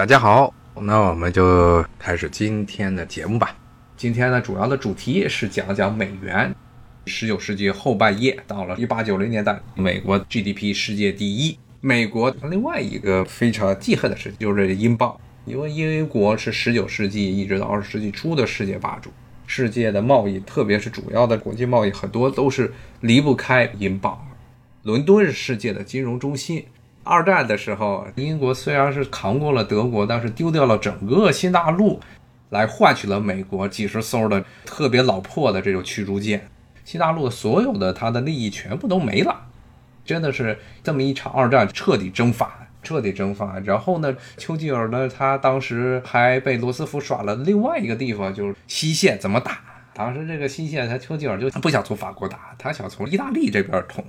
大家好，那我们就开始今天的节目吧。今天呢，主要的主题是讲讲美元。十九世纪后半叶到了一八九零年代，美国 GDP 世界第一。美国另外一个非常记恨的事情就是英镑，因为英国是十九世纪一直到二十世纪初的世界霸主，世界的贸易，特别是主要的国际贸易，很多都是离不开英镑。伦敦是世界的金融中心。二战的时候，英国虽然是扛过了德国，但是丢掉了整个新大陆，来换取了美国几十艘的特别老破的这种驱逐舰。新大陆所有的它的利益全部都没了，真的是这么一场二战彻底蒸发，彻底蒸发。然后呢，丘吉尔呢，他当时还被罗斯福耍了另外一个地方，就是西线怎么打。当时这个西线，他丘吉尔就不想从法国打，他想从意大利这边捅。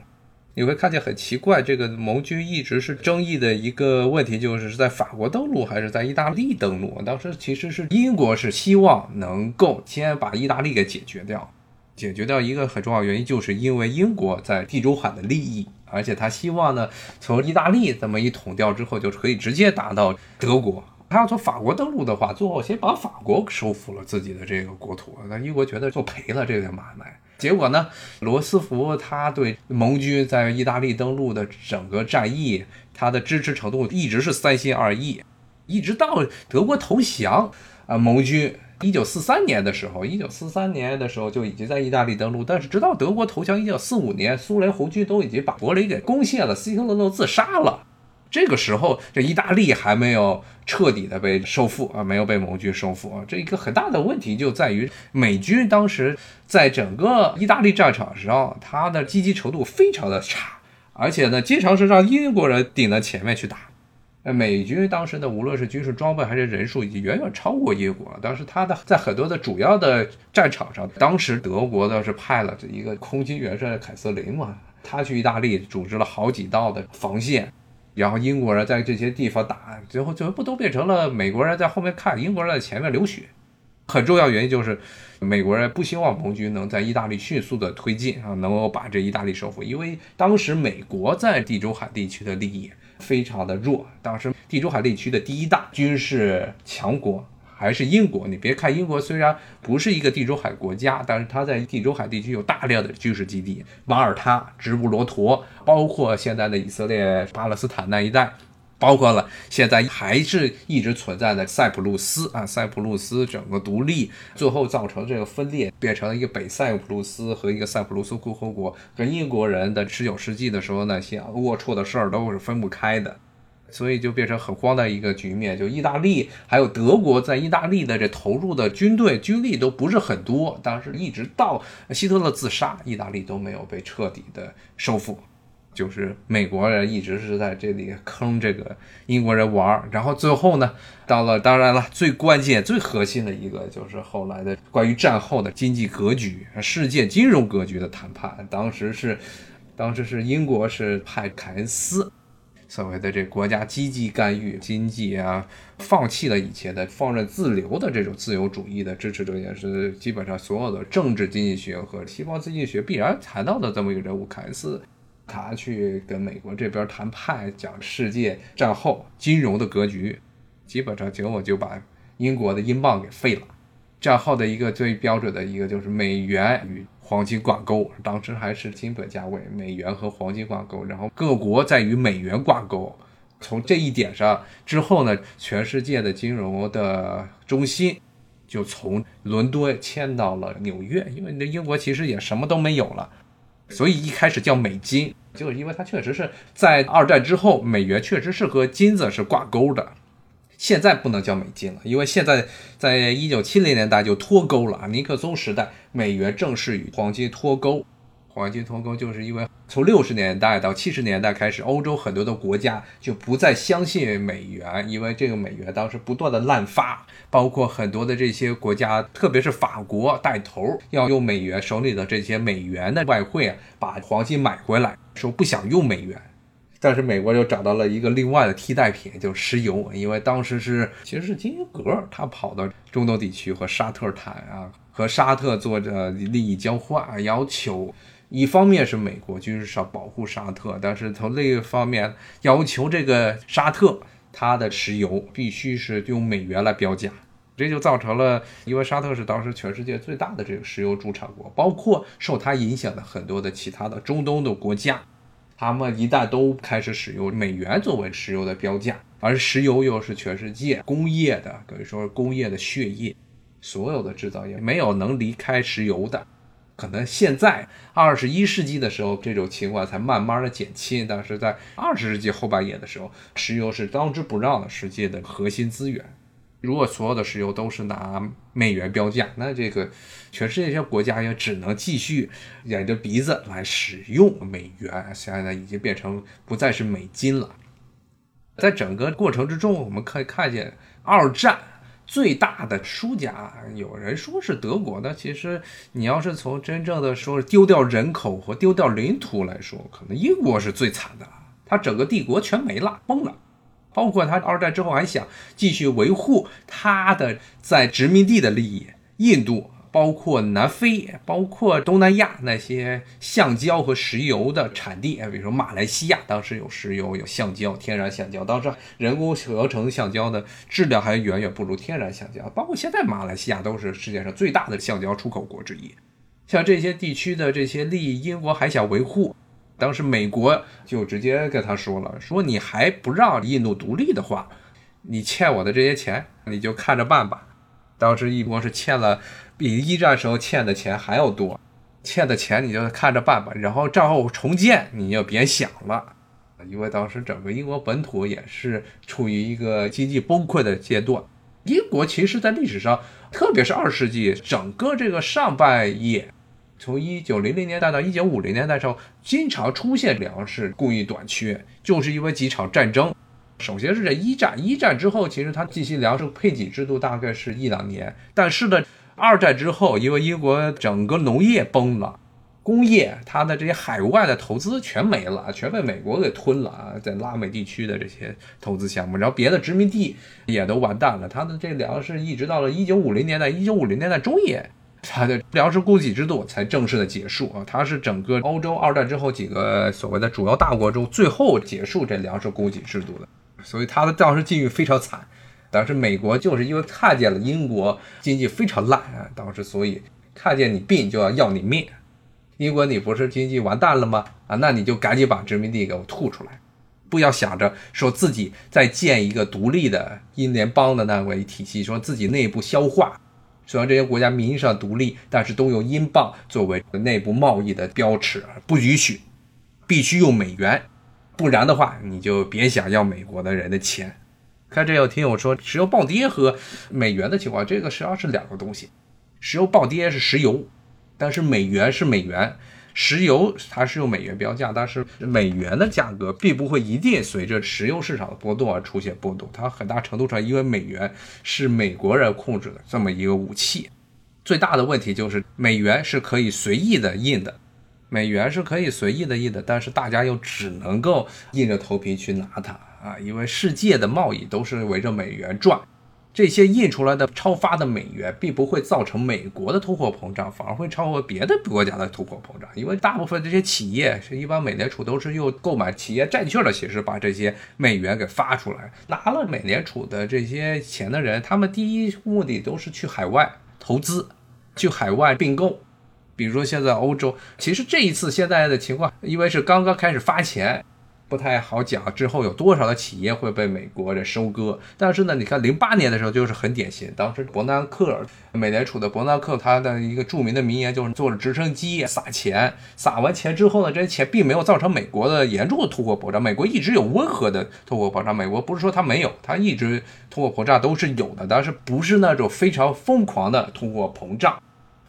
你会看见很奇怪，这个盟军一直是争议的一个问题，就是是在法国登陆还是在意大利登陆。当时其实是英国是希望能够先把意大利给解决掉，解决掉一个很重要原因，就是因为英国在地中海的利益，而且他希望呢从意大利这么一统掉之后，就可以直接打到德国。他要从法国登陆的话，最后先把法国收复了自己的这个国土，那英国觉得做赔了这个买卖。结果呢？罗斯福他对盟军在意大利登陆的整个战役，他的支持程度一直是三心二意，一直到德国投降啊，盟军一九四三年的时候，一九四三年的时候就已经在意大利登陆，但是直到德国投降一九四五年，苏联红军都已经把柏林给攻陷了，希特勒都自杀了。这个时候，这意大利还没有彻底的被收复啊，没有被盟军收复啊。这一个很大的问题就在于，美军当时在整个意大利战场上，他的积极程度非常的差，而且呢，经常是让英国人顶在前面去打。呃，美军当时的，无论是军事装备还是人数，已经远远超过英国了。当时他的在很多的主要的战场上，当时德国的是派了这一个空军元帅凯瑟琳嘛，他去意大利组织了好几道的防线。然后英国人在这些地方打，最后最后不都变成了美国人在后面看，英国人在前面流血。很重要原因就是，美国人不希望盟军能在意大利迅速的推进啊，能够把这意大利收复，因为当时美国在地中海地区的利益非常的弱，当时地中海地区的第一大军事强国。还是英国，你别看英国虽然不是一个地中海国家，但是它在地中海地区有大量的军事基地，马耳他、直布罗陀，包括现在的以色列、巴勒斯坦那一带，包括了现在还是一直存在的塞浦路斯啊，塞浦路斯整个独立，最后造成这个分裂，变成了一个北塞浦路斯和一个塞浦路斯共和国，跟英国人的十九世纪的时候那些龌龊的事儿都是分不开的。所以就变成很慌的一个局面，就意大利还有德国在意大利的这投入的军队军力都不是很多，当时一直到希特勒自杀，意大利都没有被彻底的收复，就是美国人一直是在这里坑这个英国人玩，然后最后呢，到了当然了最关键最核心的一个就是后来的关于战后的经济格局、世界金融格局的谈判，当时是，当时是英国是派凯恩斯。所谓的这国家积极干预经济啊，放弃了以前的放任自流的这种自由主义的支持者，也是基本上所有的政治经济学和西方经济学必然谈到的这么一个人物凯恩斯，他去跟美国这边谈判，讲世界战后金融的格局，基本上结果就把英国的英镑给废了。战后的一个最标准的一个就是美元与。黄金挂钩，当时还是金本价位，美元和黄金挂钩，然后各国在与美元挂钩。从这一点上之后呢，全世界的金融的中心就从伦敦迁到了纽约，因为那英国其实也什么都没有了，所以一开始叫美金，就是因为它确实是在二战之后，美元确实是和金子是挂钩的。现在不能叫美金了，因为现在在一九七零年代就脱钩了啊。尼克松时代，美元正式与黄金脱钩。黄金脱钩就是因为从六十年代到七十年代开始，欧洲很多的国家就不再相信美元，因为这个美元当时不断的滥发，包括很多的这些国家，特别是法国带头要用美元手里的这些美元的外汇啊，把黄金买回来，说不想用美元。但是美国又找到了一个另外的替代品，就是石油，因为当时是其实是金英格他跑到中东地区和沙特谈啊，和沙特做着利益交换，要求一方面是美国军事上保护沙特，但是从另一方面要求这个沙特它的石油必须是用美元来标价，这就造成了，因为沙特是当时全世界最大的这个石油主产国，包括受它影响的很多的其他的中东的国家，他们一旦都开始使用美元作为石油的标价，而石油又是全世界工业的可以说工业的血液，所有的制造业没有能离开石油的。可能现在二十一世纪的时候，这种情况才慢慢的减轻，但是在二十世纪后半叶的时候，石油是当之不让的世界的核心资源。如果所有的石油都是拿美元标价，那这个全世界这些国家也只能继续掩着鼻子来使用美元，现在已经变成不再是美金了。在整个过程之中，我们可以看见二战。最大的输家，有人说是德国，那其实你要是从真正的说丢掉人口和丢掉领土来说，可能英国是最惨的，他整个帝国全没了，崩了。包括他二战之后还想继续维护他的在殖民地的利益，印度。包括南非，包括东南亚那些橡胶和石油的产地，比如说马来西亚，当时有石油、有橡胶、天然橡胶，当时人工合成橡胶的质量还远远不如天然橡胶。包括现在马来西亚都是世界上最大的橡胶出口国之一。像这些地区的这些利益，英国还想维护，当时美国就直接跟他说了：“说你还不让印度独立的话，你欠我的这些钱，你就看着办吧。”当时英国是欠了。比一战时候欠的钱还要多，欠的钱你就看着办吧。然后战后重建你就别想了，因为当时整个英国本土也是处于一个经济崩溃的阶段。英国其实在历史上，特别是二世纪整个这个上半叶，从一九零零年代到一九五零年代时候，经常出现粮食供应短缺，就是因为几场战争。首先是这一战，一战之后其实它进行粮食配给制度大概是一两年，但是呢。二战之后，因为英国整个农业崩了，工业它的这些海外的投资全没了，全被美国给吞了啊，在拉美地区的这些投资项目，然后别的殖民地也都完蛋了。它的这粮食一直到了一九五零年代，一九五零年代中叶，它的粮食供给制度才正式的结束啊。它是整个欧洲二战之后几个所谓的主要大国中最后结束这粮食供给制度的，所以它的当时境遇非常惨。当时美国就是因为看见了英国经济非常烂啊，当时所以看见你病就要要你命。英国你不是经济完蛋了吗？啊，那你就赶紧把殖民地给我吐出来，不要想着说自己再建一个独立的英联邦的那个体系，说自己内部消化。虽然这些国家名义上独立，但是都用英镑作为内部贸易的标尺，不允许，必须用美元，不然的话你就别想要美国的人的钱。看这有听友说石油暴跌和美元的情况，这个实际上是两个东西。石油暴跌是石油，但是美元是美元。石油它是用美元标价，但是美元的价格并不会一定随着石油市场的波动而出现波动。它很大程度上因为美元是美国人控制的这么一个武器。最大的问题就是美元是可以随意的印的，美元是可以随意的印的，但是大家又只能够硬着头皮去拿它。啊，因为世界的贸易都是围着美元转，这些印出来的超发的美元并不会造成美国的通货膨胀，反而会超过别的国家的通货膨胀。因为大部分这些企业是一般美联储都是用购买企业债券的形式把这些美元给发出来，拿了美联储的这些钱的人，他们第一目的都是去海外投资，去海外并购。比如说现在欧洲，其实这一次现在的情况，因为是刚刚开始发钱。不太好讲，之后有多少的企业会被美国人收割？但是呢，你看零八年的时候就是很典型，当时伯南克，美联储的伯南克，他的一个著名的名言就是坐着直升机撒钱，撒完钱之后呢，这些钱并没有造成美国的严重的通货膨胀，美国一直有温和的通货膨胀，美国不是说它没有，它一直通货膨胀都是有的，但是不是那种非常疯狂的通货膨胀。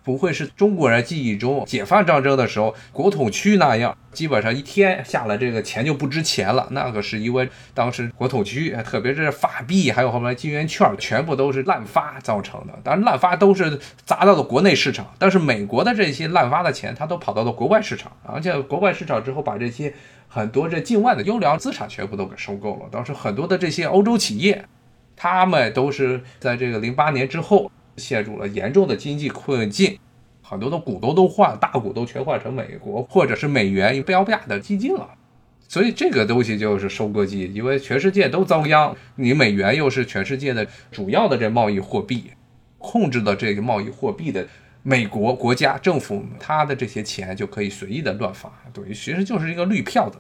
不会是中国人记忆中解放战争的时候国统区那样，基本上一天下来这个钱就不值钱了。那个是因为当时国统区，特别是法币，还有后面金圆券，全部都是滥发造成的。当然滥发都是砸到了国内市场，但是美国的这些滥发的钱，它都跑到了国外市场，而且国外市场之后把这些很多这境外的优良资产全部都给收购了。当时很多的这些欧洲企业，他们都是在这个零八年之后。陷入了严重的经济困境，很多的股东都换，大股东全换成美国或者是美元标价的基金了。所以这个东西就是收割机，因为全世界都遭殃，你美元又是全世界的主要的这贸易货币，控制的这个贸易货币的美国国家政府，他的这些钱就可以随意的乱发，等于其实就是一个绿票子，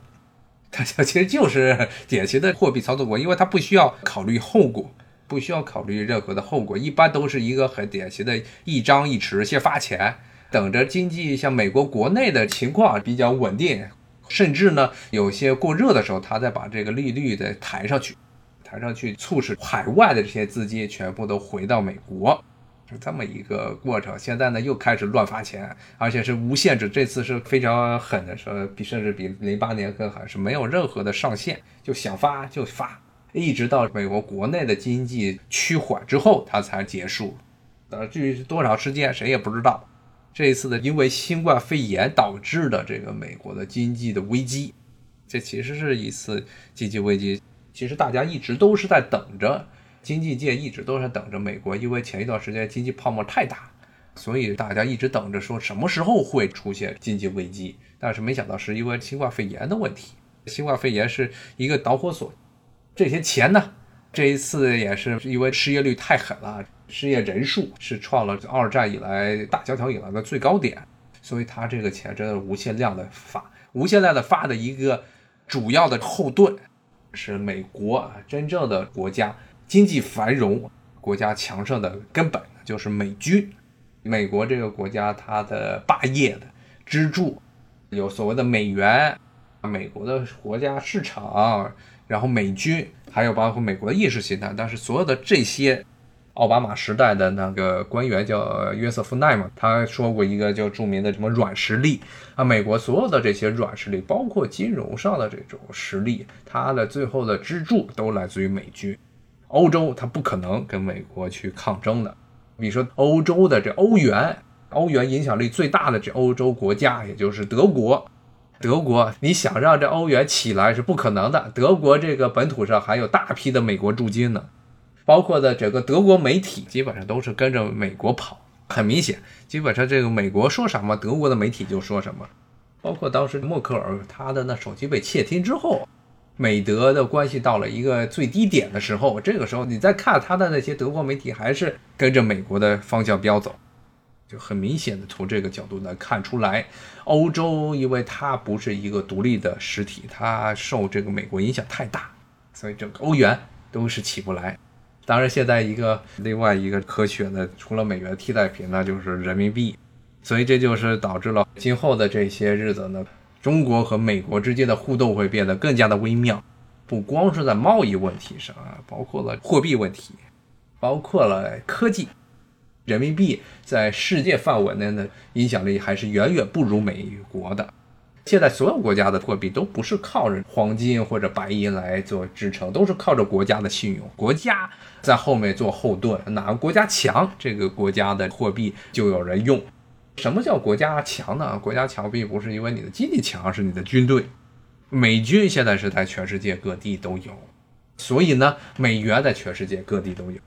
它其实就是典型的货币操作国，因为它不需要考虑后果，不需要考虑任何的后果，一般都是一个很典型的一张一弛，先发钱，等着经济像美国国内的情况比较稳定。甚至呢，有些过热的时候，他再把这个利率再抬上去，抬上去，促使海外的这些资金全部都回到美国，是这么一个过程。现在呢，又开始乱发钱，而且是无限制，这次是非常狠的，说比甚至比零八年更狠，是没有任何的上限，就想发就发，一直到美国国内的经济趋缓之后，它才结束。呃，至于多少时间，谁也不知道。这一次呢，因为新冠肺炎导致的这个美国的经济的危机，这其实是一次经济危机。其实大家一直都是在等着，经济界一直都是等着美国，因为前一段时间经济泡沫太大，所以大家一直等着说什么时候会出现经济危机。但是没想到是因为新冠肺炎的问题，新冠肺炎是一个导火索。这些钱呢，这一次也是因为失业率太狠了。失业人数是创了二战以来大萧条以来的最高点，所以他这个钱真的无限量的发，无限量的发的一个主要的后盾是美国啊真正的国家经济繁荣、国家强盛的根本就是美军。美国这个国家它的霸业的支柱有所谓的美元、美国的国家市场，然后美军，还有包括美国的意识形态，但是所有的这些。奥巴马时代的那个官员叫约瑟夫奈嘛，他说过一个叫著名的什么软实力啊，美国所有的这些软实力，包括金融上的这种实力，它的最后的支柱都来自于美军。欧洲它不可能跟美国去抗争的。比如说欧洲的这欧元，欧元影响力最大的这欧洲国家，也就是德国。德国你想让这欧元起来是不可能的，德国这个本土上还有大批的美国驻军呢。包括的整个德国媒体基本上都是跟着美国跑，很明显，基本上这个美国说什么，德国的媒体就说什么。包括当时默克尔他的那手机被窃听之后，美德的关系到了一个最低点的时候，这个时候你再看他的那些德国媒体还是跟着美国的方向飙走，就很明显的从这个角度来看出来，欧洲因为它不是一个独立的实体，它受这个美国影响太大，所以整个欧元都是起不来。当然，现在一个另外一个可选的，除了美元替代品，那就是人民币。所以这就是导致了今后的这些日子呢，中国和美国之间的互动会变得更加的微妙。不光是在贸易问题上啊，包括了货币问题，包括了科技，人民币在世界范围内的影响力还是远远不如美国的。现在所有国家的货币都不是靠着黄金或者白银来做支撑，都是靠着国家的信用，国家在后面做后盾。哪个国家强，这个国家的货币就有人用。什么叫国家强呢？国家强并不是因为你的经济强，是你的军队。美军现在是在全世界各地都有，所以呢，美元在全世界各地都有。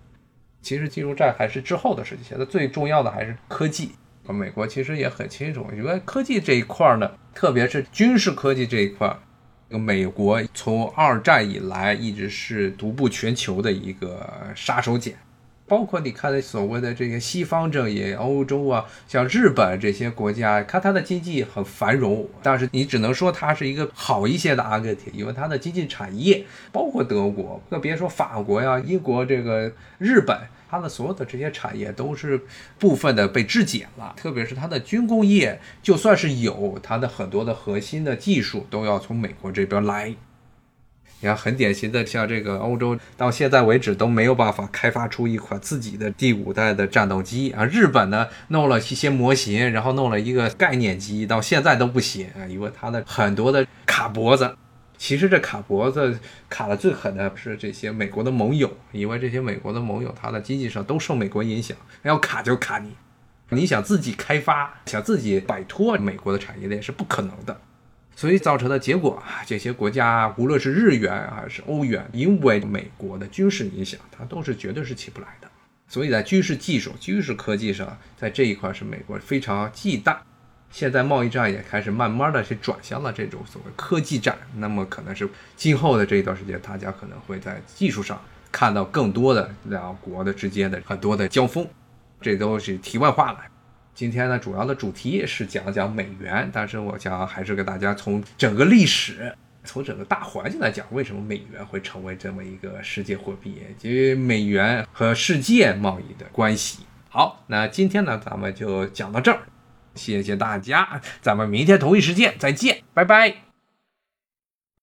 其实进入战还是之后的事情，现在最重要的还是科技。美国其实也很清楚，因为科技这一块呢，特别是军事科技这一块，美国从二战以来一直是独步全球的一个杀手锏。包括你看所谓的这个西方阵营，欧洲啊，像日本这些国家，看它的经济很繁荣，但是你只能说它是一个好一些的阿根廷，因为它的经济产业，包括德国，更别说法国呀、英国这个日本。它的所有的这些产业都是部分的被质检了，特别是它的军工业，就算是有它的很多的核心的技术，都要从美国这边来。你看，很典型的，像这个欧洲到现在为止都没有办法开发出一款自己的第五代的战斗机啊。日本呢，弄了一些模型，然后弄了一个概念机，到现在都不行啊，因为它的很多的卡脖子。其实这卡脖子卡的最狠的是这些美国的盟友，因为这些美国的盟友，他的经济上都受美国影响，要卡就卡你。你想自己开发，想自己摆脱美国的产业链是不可能的。所以造成的结果啊，这些国家无论是日元还是欧元，因为美国的军事影响，它都是绝对是起不来的。所以在军事技术、军事科技上，在这一块是美国非常忌惮。现在贸易战也开始慢慢的去转向了这种所谓科技战，那么可能是今后的这一段时间，大家可能会在技术上看到更多的两国的之间的很多的交锋，这都是题外话了。今天呢，主要的主题是讲讲美元，但是我想还是给大家从整个历史、从整个大环境来讲，为什么美元会成为这么一个世界货币，以及美元和世界贸易的关系。好，那今天呢，咱们就讲到这儿。谢谢大家，咱们明天同一时间再见，拜拜。